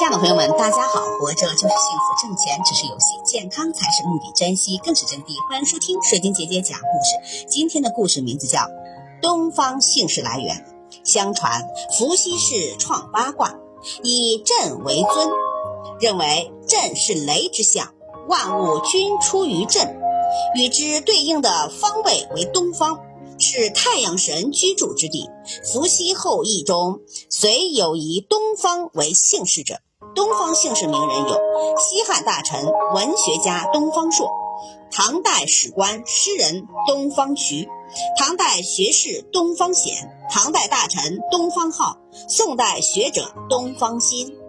亲爱的朋友们，大家好！活着就是幸福，挣钱只是游戏，健康才是目的，珍惜更是真谛。欢迎收听水晶姐姐讲故事。今天的故事名字叫《东方姓氏来源》。相传伏羲氏创八卦，以震为尊，认为震是雷之象，万物均出于震，与之对应的方位为东方。是太阳神居住之地。伏羲后裔中，虽有以东方为姓氏者，东方姓氏名人有西汉大臣、文学家东方朔，唐代史官、诗人东方渠，唐代学士东方显，唐代大臣东方浩，宋代学者东方新。